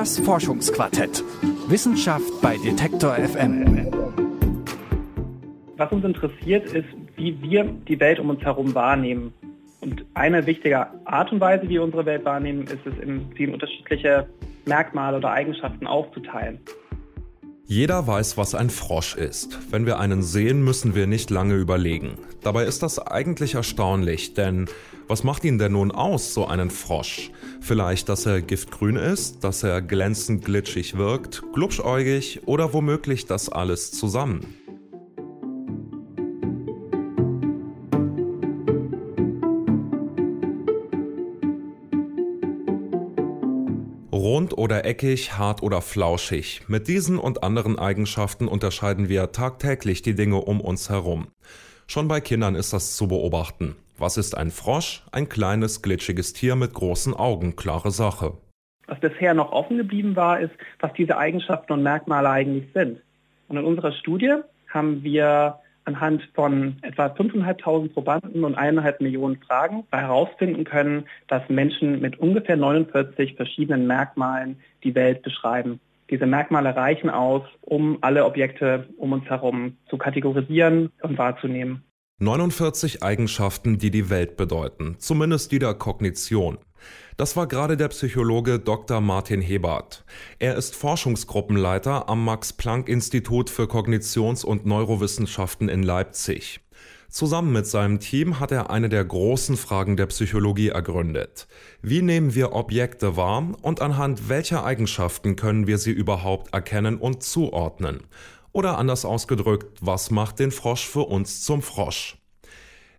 Das Forschungsquartett. Wissenschaft bei Detektor FM. Was uns interessiert, ist, wie wir die Welt um uns herum wahrnehmen. Und eine wichtige Art und Weise, wie wir unsere Welt wahrnehmen, ist es in vielen unterschiedliche Merkmale oder Eigenschaften aufzuteilen. Jeder weiß, was ein Frosch ist. Wenn wir einen sehen, müssen wir nicht lange überlegen. Dabei ist das eigentlich erstaunlich, denn was macht ihn denn nun aus, so einen Frosch? Vielleicht, dass er giftgrün ist, dass er glänzend glitschig wirkt, glubschäugig oder womöglich das alles zusammen? Rund oder eckig, hart oder flauschig. Mit diesen und anderen Eigenschaften unterscheiden wir tagtäglich die Dinge um uns herum. Schon bei Kindern ist das zu beobachten. Was ist ein Frosch? Ein kleines, glitschiges Tier mit großen Augen, klare Sache. Was bisher noch offen geblieben war, ist, was diese Eigenschaften und Merkmale eigentlich sind. Und in unserer Studie haben wir anhand von etwa 5.500 Probanden und 1,5 Millionen Fragen herausfinden können, dass Menschen mit ungefähr 49 verschiedenen Merkmalen die Welt beschreiben. Diese Merkmale reichen aus, um alle Objekte um uns herum zu kategorisieren und wahrzunehmen. 49 Eigenschaften, die die Welt bedeuten, zumindest die der Kognition. Das war gerade der Psychologe Dr. Martin Hebert. Er ist Forschungsgruppenleiter am Max-Planck-Institut für Kognitions- und Neurowissenschaften in Leipzig. Zusammen mit seinem Team hat er eine der großen Fragen der Psychologie ergründet. Wie nehmen wir Objekte wahr und anhand welcher Eigenschaften können wir sie überhaupt erkennen und zuordnen? Oder anders ausgedrückt, was macht den Frosch für uns zum Frosch?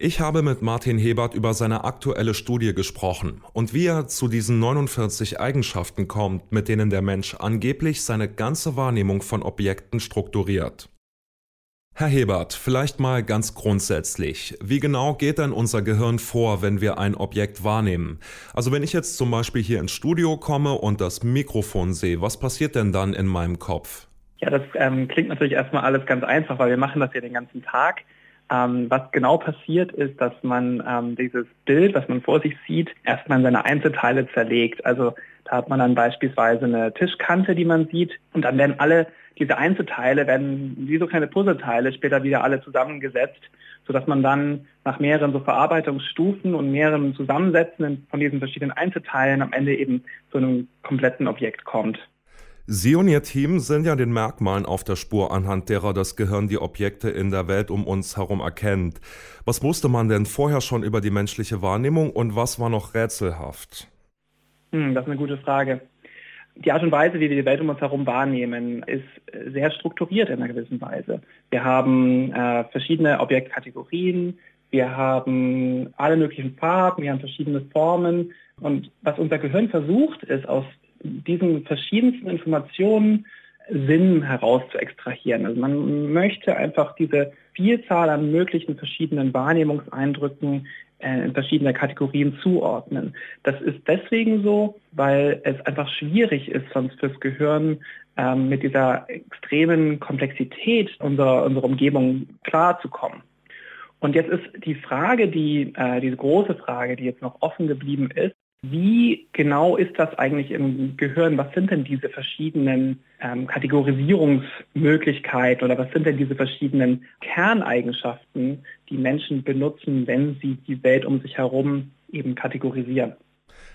Ich habe mit Martin Hebert über seine aktuelle Studie gesprochen und wie er zu diesen 49 Eigenschaften kommt, mit denen der Mensch angeblich seine ganze Wahrnehmung von Objekten strukturiert. Herr Hebert, vielleicht mal ganz grundsätzlich. Wie genau geht denn unser Gehirn vor, wenn wir ein Objekt wahrnehmen? Also wenn ich jetzt zum Beispiel hier ins Studio komme und das Mikrofon sehe, was passiert denn dann in meinem Kopf? Ja, das ähm, klingt natürlich erstmal alles ganz einfach, weil wir machen das ja den ganzen Tag. Ähm, was genau passiert ist, dass man ähm, dieses Bild, was man vor sich sieht, erstmal in seine Einzelteile zerlegt. Also da hat man dann beispielsweise eine Tischkante, die man sieht und dann werden alle diese Einzelteile, werden wie so kleine Puzzleteile später wieder alle zusammengesetzt, sodass man dann nach mehreren so Verarbeitungsstufen und mehreren Zusammensetzen von diesen verschiedenen Einzelteilen am Ende eben zu einem kompletten Objekt kommt. Sie und Ihr Team sind ja den Merkmalen auf der Spur, anhand derer das Gehirn die Objekte in der Welt um uns herum erkennt. Was wusste man denn vorher schon über die menschliche Wahrnehmung und was war noch rätselhaft? Hm, das ist eine gute Frage. Die Art und Weise, wie wir die Welt um uns herum wahrnehmen, ist sehr strukturiert in einer gewissen Weise. Wir haben äh, verschiedene Objektkategorien, wir haben alle möglichen Farben, wir haben verschiedene Formen. Und was unser Gehirn versucht, ist aus diesen verschiedensten Informationen Sinn heraus zu extrahieren. Also man möchte einfach diese Vielzahl an möglichen verschiedenen Wahrnehmungseindrücken äh, in verschiedene Kategorien zuordnen. Das ist deswegen so, weil es einfach schwierig ist, sonst fürs Gehirn ähm, mit dieser extremen Komplexität unserer, unserer Umgebung klarzukommen. Und jetzt ist die Frage, die, äh, diese große Frage, die jetzt noch offen geblieben ist, wie genau ist das eigentlich im Gehirn? Was sind denn diese verschiedenen ähm, Kategorisierungsmöglichkeiten oder was sind denn diese verschiedenen Kerneigenschaften, die Menschen benutzen, wenn sie die Welt um sich herum eben kategorisieren?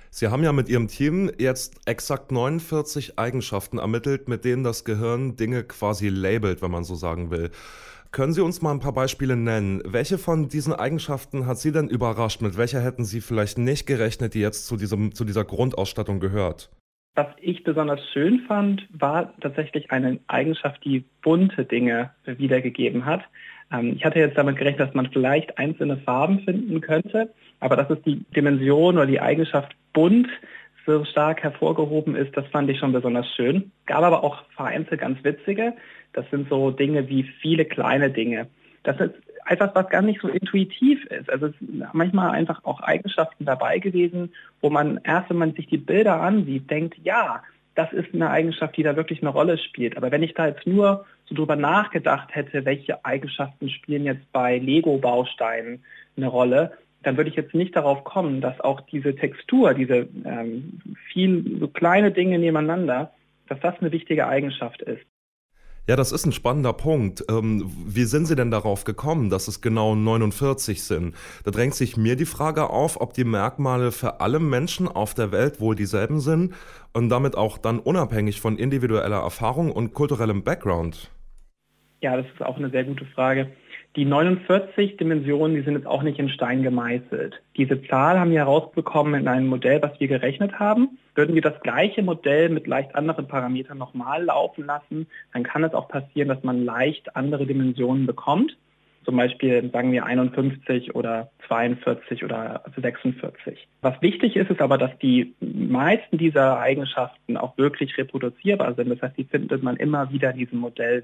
Sie haben ja mit Ihrem Team jetzt exakt 49 Eigenschaften ermittelt, mit denen das Gehirn Dinge quasi labelt, wenn man so sagen will. Können Sie uns mal ein paar Beispiele nennen? Welche von diesen Eigenschaften hat Sie denn überrascht? Mit welcher hätten Sie vielleicht nicht gerechnet, die jetzt zu, diesem, zu dieser Grundausstattung gehört? Was ich besonders schön fand, war tatsächlich eine Eigenschaft, die bunte Dinge wiedergegeben hat. Ähm, ich hatte jetzt damit gerechnet, dass man vielleicht einzelne Farben finden könnte, aber dass es die Dimension oder die Eigenschaft bunt so stark hervorgehoben ist, das fand ich schon besonders schön. Gab aber auch vereinzelt ganz witzige. Das sind so Dinge wie viele kleine Dinge. Das ist etwas, was gar nicht so intuitiv ist. Also es sind manchmal einfach auch Eigenschaften dabei gewesen, wo man erst, wenn man sich die Bilder ansieht, denkt, ja, das ist eine Eigenschaft, die da wirklich eine Rolle spielt. Aber wenn ich da jetzt nur so drüber nachgedacht hätte, welche Eigenschaften spielen jetzt bei Lego-Bausteinen eine Rolle, dann würde ich jetzt nicht darauf kommen, dass auch diese Textur, diese ähm, viel so kleine Dinge nebeneinander, dass das eine wichtige Eigenschaft ist. Ja, das ist ein spannender Punkt. Ähm, wie sind Sie denn darauf gekommen, dass es genau 49 sind? Da drängt sich mir die Frage auf, ob die Merkmale für alle Menschen auf der Welt wohl dieselben sind und damit auch dann unabhängig von individueller Erfahrung und kulturellem Background. Ja, das ist auch eine sehr gute Frage. Die 49 Dimensionen, die sind jetzt auch nicht in Stein gemeißelt. Diese Zahl haben wir herausbekommen in einem Modell, was wir gerechnet haben. Würden wir das gleiche Modell mit leicht anderen Parametern nochmal laufen lassen, dann kann es auch passieren, dass man leicht andere Dimensionen bekommt. Zum Beispiel sagen wir 51 oder 42 oder 46. Was wichtig ist, ist aber, dass die meisten dieser Eigenschaften auch wirklich reproduzierbar sind. Das heißt, die findet man immer wieder in diesem Modell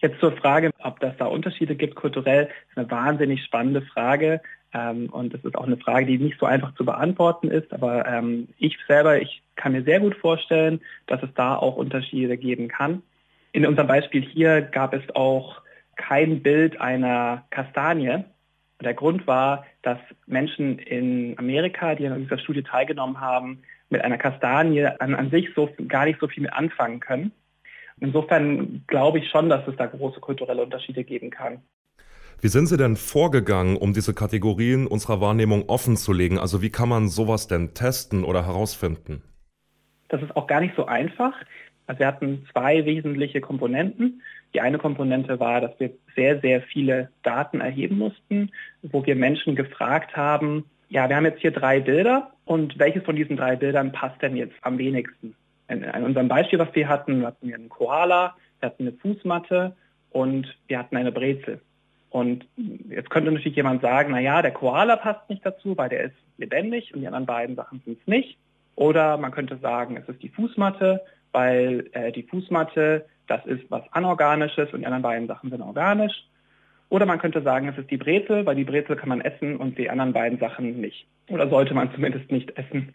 Jetzt zur Frage, ob das da Unterschiede gibt kulturell, ist eine wahnsinnig spannende Frage. Ähm, und das ist auch eine Frage, die nicht so einfach zu beantworten ist. Aber ähm, ich selber, ich kann mir sehr gut vorstellen, dass es da auch Unterschiede geben kann. In unserem Beispiel hier gab es auch kein Bild einer Kastanie. Der Grund war, dass Menschen in Amerika, die an dieser Studie teilgenommen haben, mit einer Kastanie an, an sich so gar nicht so viel mit anfangen können. Insofern glaube ich schon, dass es da große kulturelle Unterschiede geben kann. Wie sind Sie denn vorgegangen, um diese Kategorien unserer Wahrnehmung offen zu legen? Also wie kann man sowas denn testen oder herausfinden? Das ist auch gar nicht so einfach. Also wir hatten zwei wesentliche Komponenten. Die eine Komponente war, dass wir sehr, sehr viele Daten erheben mussten, wo wir Menschen gefragt haben, ja, wir haben jetzt hier drei Bilder und welches von diesen drei Bildern passt denn jetzt am wenigsten? In, unserem Beispiel, was wir hatten, hatten wir einen Koala, wir hatten eine Fußmatte und wir hatten eine Brezel. Und jetzt könnte natürlich jemand sagen, naja, der Koala passt nicht dazu, weil der ist lebendig und die anderen beiden Sachen sind es nicht. Oder man könnte sagen, es ist die Fußmatte, weil äh, die Fußmatte, das ist was Anorganisches und die anderen beiden Sachen sind organisch. Oder man könnte sagen, es ist die Brezel, weil die Brezel kann man essen und die anderen beiden Sachen nicht. Oder sollte man zumindest nicht essen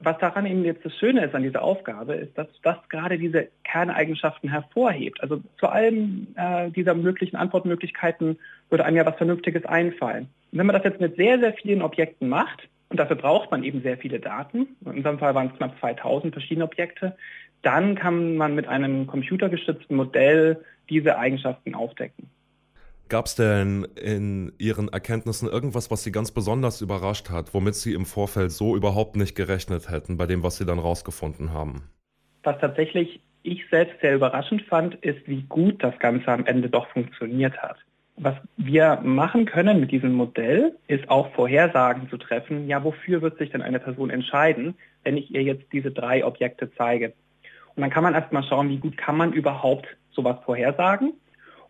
was daran eben jetzt das Schöne ist an dieser Aufgabe, ist, dass das gerade diese Kerneigenschaften hervorhebt. Also zu allen äh, dieser möglichen Antwortmöglichkeiten würde einem ja was Vernünftiges einfallen. Und wenn man das jetzt mit sehr, sehr vielen Objekten macht, und dafür braucht man eben sehr viele Daten, in unserem Fall waren es knapp 2000 verschiedene Objekte, dann kann man mit einem computergestützten Modell diese Eigenschaften aufdecken. Gab es denn in Ihren Erkenntnissen irgendwas, was Sie ganz besonders überrascht hat, womit Sie im Vorfeld so überhaupt nicht gerechnet hätten, bei dem, was Sie dann rausgefunden haben? Was tatsächlich ich selbst sehr überraschend fand, ist, wie gut das Ganze am Ende doch funktioniert hat. Was wir machen können mit diesem Modell, ist auch Vorhersagen zu treffen, ja, wofür wird sich denn eine Person entscheiden, wenn ich ihr jetzt diese drei Objekte zeige. Und dann kann man erstmal schauen, wie gut kann man überhaupt sowas vorhersagen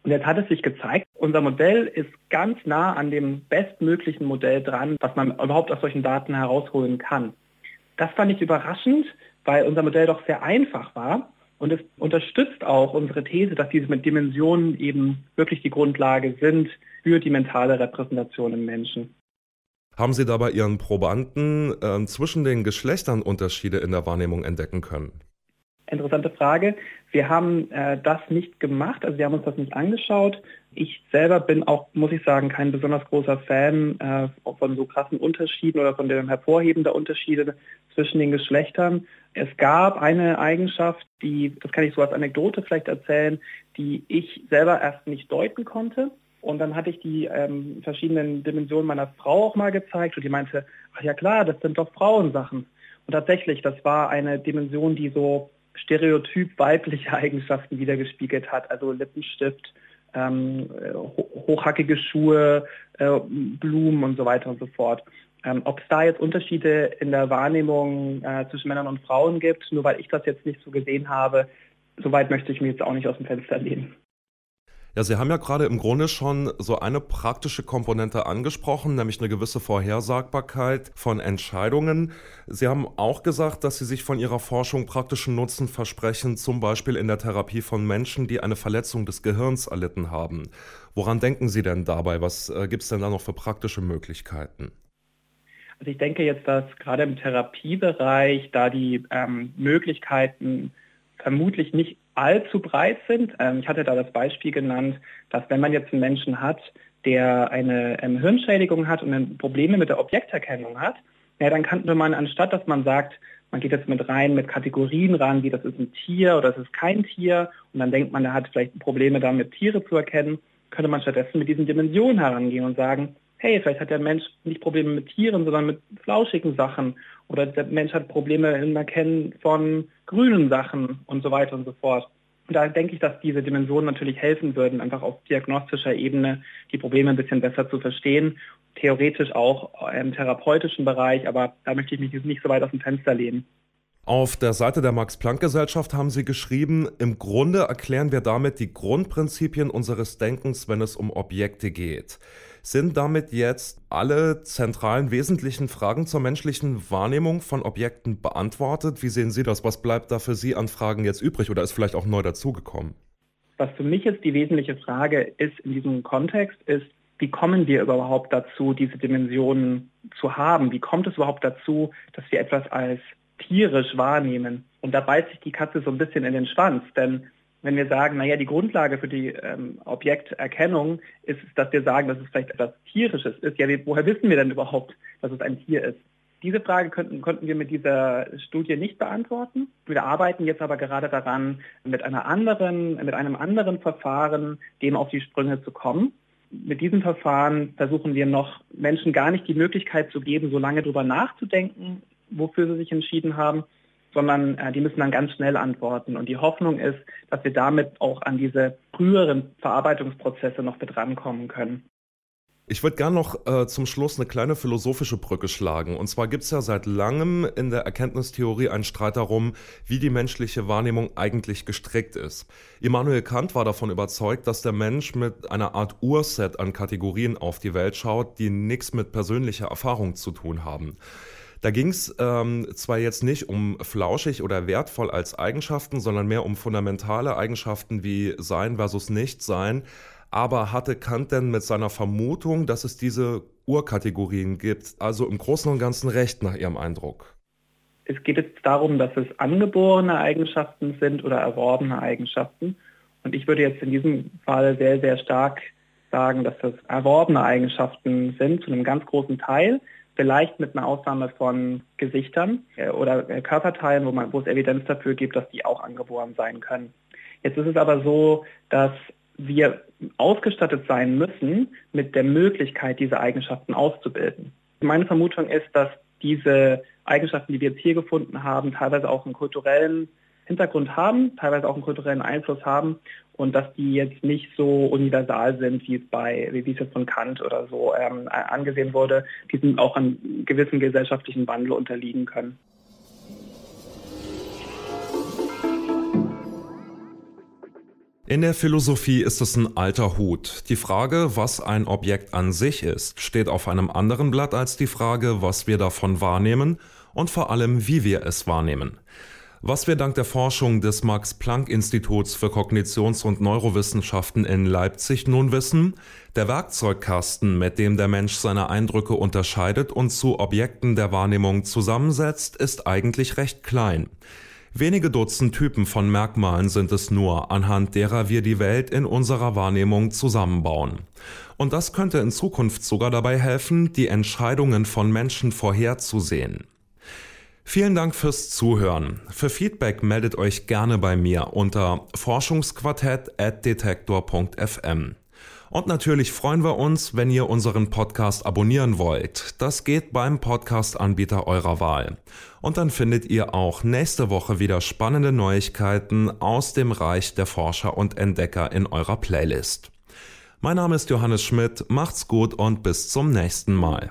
und jetzt hat es sich gezeigt, unser Modell ist ganz nah an dem bestmöglichen Modell dran, was man überhaupt aus solchen Daten herausholen kann. Das fand ich überraschend, weil unser Modell doch sehr einfach war. Und es unterstützt auch unsere These, dass diese Dimensionen eben wirklich die Grundlage sind für die mentale Repräsentation im Menschen. Haben Sie dabei Ihren Probanden äh, zwischen den Geschlechtern Unterschiede in der Wahrnehmung entdecken können? Interessante Frage. Wir haben äh, das nicht gemacht, also wir haben uns das nicht angeschaut. Ich selber bin auch, muss ich sagen, kein besonders großer Fan äh, von so krassen Unterschieden oder von dem Hervorheben der Unterschiede zwischen den Geschlechtern. Es gab eine Eigenschaft, die, das kann ich so als Anekdote vielleicht erzählen, die ich selber erst nicht deuten konnte. Und dann hatte ich die ähm, verschiedenen Dimensionen meiner Frau auch mal gezeigt und die meinte, ach ja klar, das sind doch Frauensachen. Und tatsächlich, das war eine Dimension, die so stereotyp weibliche Eigenschaften wiedergespiegelt hat, also Lippenstift, ähm, hochhackige Schuhe, äh, Blumen und so weiter und so fort. Ähm, Ob es da jetzt Unterschiede in der Wahrnehmung äh, zwischen Männern und Frauen gibt, nur weil ich das jetzt nicht so gesehen habe, soweit möchte ich mir jetzt auch nicht aus dem Fenster lehnen. Ja, Sie haben ja gerade im Grunde schon so eine praktische Komponente angesprochen, nämlich eine gewisse Vorhersagbarkeit von Entscheidungen. Sie haben auch gesagt, dass Sie sich von Ihrer Forschung praktischen Nutzen versprechen, zum Beispiel in der Therapie von Menschen, die eine Verletzung des Gehirns erlitten haben. Woran denken Sie denn dabei? Was äh, gibt es denn da noch für praktische Möglichkeiten? Also ich denke jetzt, dass gerade im Therapiebereich da die ähm, Möglichkeiten vermutlich nicht allzu breit sind. Ähm, ich hatte da das Beispiel genannt, dass wenn man jetzt einen Menschen hat, der eine ähm, Hirnschädigung hat und Probleme mit der Objekterkennung hat, ja, dann könnte man, anstatt dass man sagt, man geht jetzt mit rein mit Kategorien ran, wie das ist ein Tier oder das ist kein Tier und dann denkt man, er hat vielleicht Probleme damit, Tiere zu erkennen, könnte man stattdessen mit diesen Dimensionen herangehen und sagen, hey, vielleicht hat der Mensch nicht Probleme mit Tieren, sondern mit flauschigen Sachen oder der Mensch hat Probleme im Erkennen von grünen Sachen und so weiter und so fort. Und da denke ich, dass diese Dimensionen natürlich helfen würden, einfach auf diagnostischer Ebene die Probleme ein bisschen besser zu verstehen. Theoretisch auch im therapeutischen Bereich, aber da möchte ich mich nicht so weit aus dem Fenster lehnen. Auf der Seite der Max-Planck-Gesellschaft haben Sie geschrieben, im Grunde erklären wir damit die Grundprinzipien unseres Denkens, wenn es um Objekte geht. Sind damit jetzt alle zentralen wesentlichen Fragen zur menschlichen Wahrnehmung von Objekten beantwortet? Wie sehen Sie das? Was bleibt da für Sie an Fragen jetzt übrig oder ist vielleicht auch neu dazugekommen? Was für mich jetzt die wesentliche Frage ist in diesem Kontext, ist, wie kommen wir überhaupt dazu, diese Dimensionen zu haben? Wie kommt es überhaupt dazu, dass wir etwas als tierisch wahrnehmen? Und da beißt sich die Katze so ein bisschen in den Schwanz, denn wenn wir sagen, naja, die Grundlage für die ähm, Objekterkennung ist, dass wir sagen, dass es vielleicht etwas Tierisches ist. Ja, woher wissen wir denn überhaupt, dass es ein Tier ist? Diese Frage könnten, konnten wir mit dieser Studie nicht beantworten. Wir arbeiten jetzt aber gerade daran, mit einer anderen, mit einem anderen Verfahren dem auf die Sprünge zu kommen. Mit diesem Verfahren versuchen wir noch Menschen gar nicht die Möglichkeit zu geben, so lange darüber nachzudenken, wofür sie sich entschieden haben, sondern äh, die müssen dann ganz schnell antworten. Und die Hoffnung ist, dass wir damit auch an diese früheren Verarbeitungsprozesse noch mit rankommen können. Ich würde gerne noch äh, zum Schluss eine kleine philosophische Brücke schlagen. Und zwar gibt es ja seit langem in der Erkenntnistheorie einen Streit darum, wie die menschliche Wahrnehmung eigentlich gestrickt ist. Immanuel Kant war davon überzeugt, dass der Mensch mit einer Art Urset an Kategorien auf die Welt schaut, die nichts mit persönlicher Erfahrung zu tun haben. Da ging es ähm, zwar jetzt nicht um flauschig oder wertvoll als Eigenschaften, sondern mehr um fundamentale Eigenschaften wie Sein versus Nichtsein. Aber hatte Kant denn mit seiner Vermutung, dass es diese Urkategorien gibt, also im Großen und Ganzen recht nach Ihrem Eindruck? Es geht jetzt darum, dass es angeborene Eigenschaften sind oder erworbene Eigenschaften. Und ich würde jetzt in diesem Fall sehr, sehr stark sagen, dass das erworbene Eigenschaften sind, zu einem ganz großen Teil vielleicht mit einer Ausnahme von Gesichtern äh, oder äh, Körperteilen, wo, man, wo es Evidenz dafür gibt, dass die auch angeboren sein können. Jetzt ist es aber so, dass wir ausgestattet sein müssen mit der Möglichkeit, diese Eigenschaften auszubilden. Meine Vermutung ist, dass diese Eigenschaften, die wir jetzt hier gefunden haben, teilweise auch einen kulturellen Hintergrund haben, teilweise auch einen kulturellen Einfluss haben und dass die jetzt nicht so universal sind, wie es bei, wie es jetzt von Kant oder so ähm, angesehen wurde, die sind auch einem gewissen gesellschaftlichen Wandel unterliegen können. In der Philosophie ist es ein alter Hut. Die Frage, was ein Objekt an sich ist, steht auf einem anderen Blatt als die Frage, was wir davon wahrnehmen und vor allem, wie wir es wahrnehmen. Was wir dank der Forschung des Max-Planck-Instituts für Kognitions- und Neurowissenschaften in Leipzig nun wissen, der Werkzeugkasten, mit dem der Mensch seine Eindrücke unterscheidet und zu Objekten der Wahrnehmung zusammensetzt, ist eigentlich recht klein. Wenige Dutzend Typen von Merkmalen sind es nur, anhand derer wir die Welt in unserer Wahrnehmung zusammenbauen. Und das könnte in Zukunft sogar dabei helfen, die Entscheidungen von Menschen vorherzusehen. Vielen Dank fürs Zuhören. Für Feedback meldet euch gerne bei mir unter forschungsquartett.detektor.fm. Und natürlich freuen wir uns, wenn ihr unseren Podcast abonnieren wollt. Das geht beim Podcast-Anbieter eurer Wahl. Und dann findet ihr auch nächste Woche wieder spannende Neuigkeiten aus dem Reich der Forscher und Entdecker in eurer Playlist. Mein Name ist Johannes Schmidt, macht's gut und bis zum nächsten Mal.